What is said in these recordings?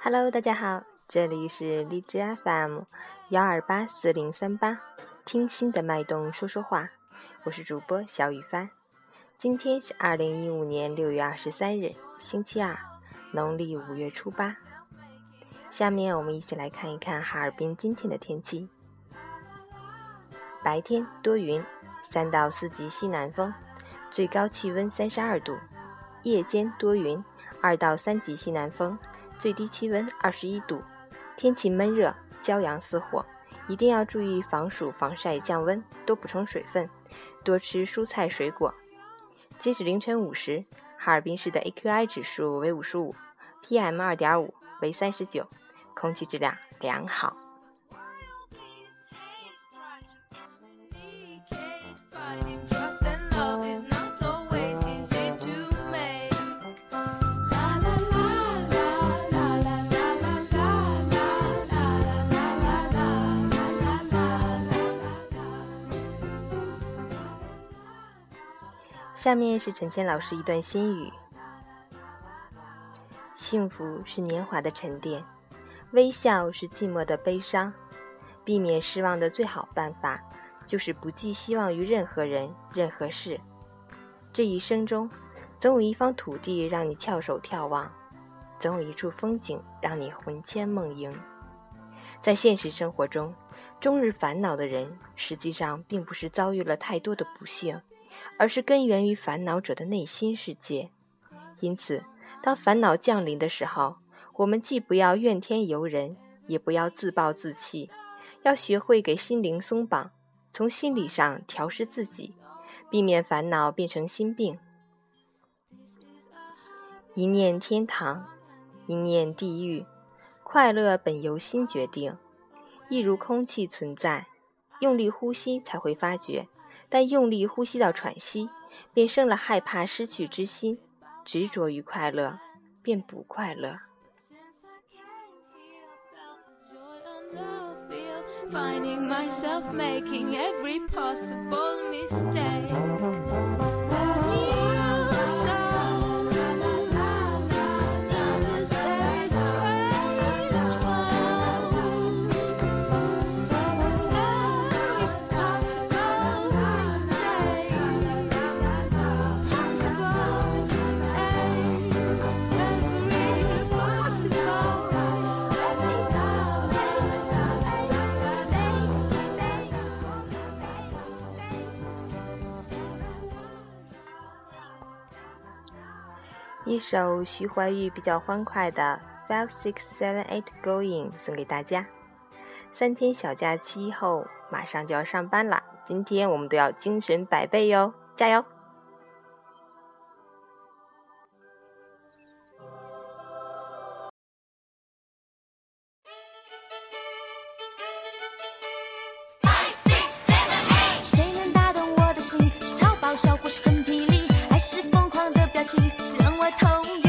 Hello，大家好，这里是荔枝 FM 幺二八四零三八，听心的脉动说说话，我是主播小雨帆。今天是二零一五年六月二十三日，星期二，农历五月初八。下面我们一起来看一看哈尔滨今天的天气。白天多云，三到四级西南风，最高气温三十二度；夜间多云，二到三级西南风。最低气温二十一度，天气闷热，骄阳似火，一定要注意防暑防晒降温，多补充水分，多吃蔬菜水果。截止凌晨五时，哈尔滨市的 AQI 指数为五十五，PM 二点五为三十九，空气质量良好。下面是陈谦老师一段心语：幸福是年华的沉淀，微笑是寂寞的悲伤。避免失望的最好办法，就是不寄希望于任何人、任何事。这一生中，总有一方土地让你翘首眺望，总有一处风景让你魂牵梦萦。在现实生活中，终日烦恼的人，实际上并不是遭遇了太多的不幸。而是根源于烦恼者的内心世界，因此，当烦恼降临的时候，我们既不要怨天尤人，也不要自暴自弃，要学会给心灵松绑，从心理上调试自己，避免烦恼变成心病。一念天堂，一念地狱，快乐本由心决定，一如空气存在，用力呼吸才会发觉。但用力呼吸到喘息，便生了害怕失去之心；执着于快乐，便不快乐。一首徐怀钰比较欢快的 Five Six Seven Eight Going 送给大家。三天小假期后，马上就要上班了，今天我们都要精神百倍哟，加油！谁能打动我的心？是超爆笑，或是很霹雳，还是疯狂的表情？我同意。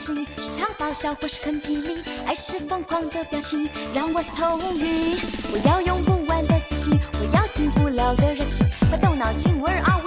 是常爆笑，或是很霹雳，还是疯狂的表情让我头晕。我要用不完的自信，我要停不了的热情，把动脑筋玩儿啊！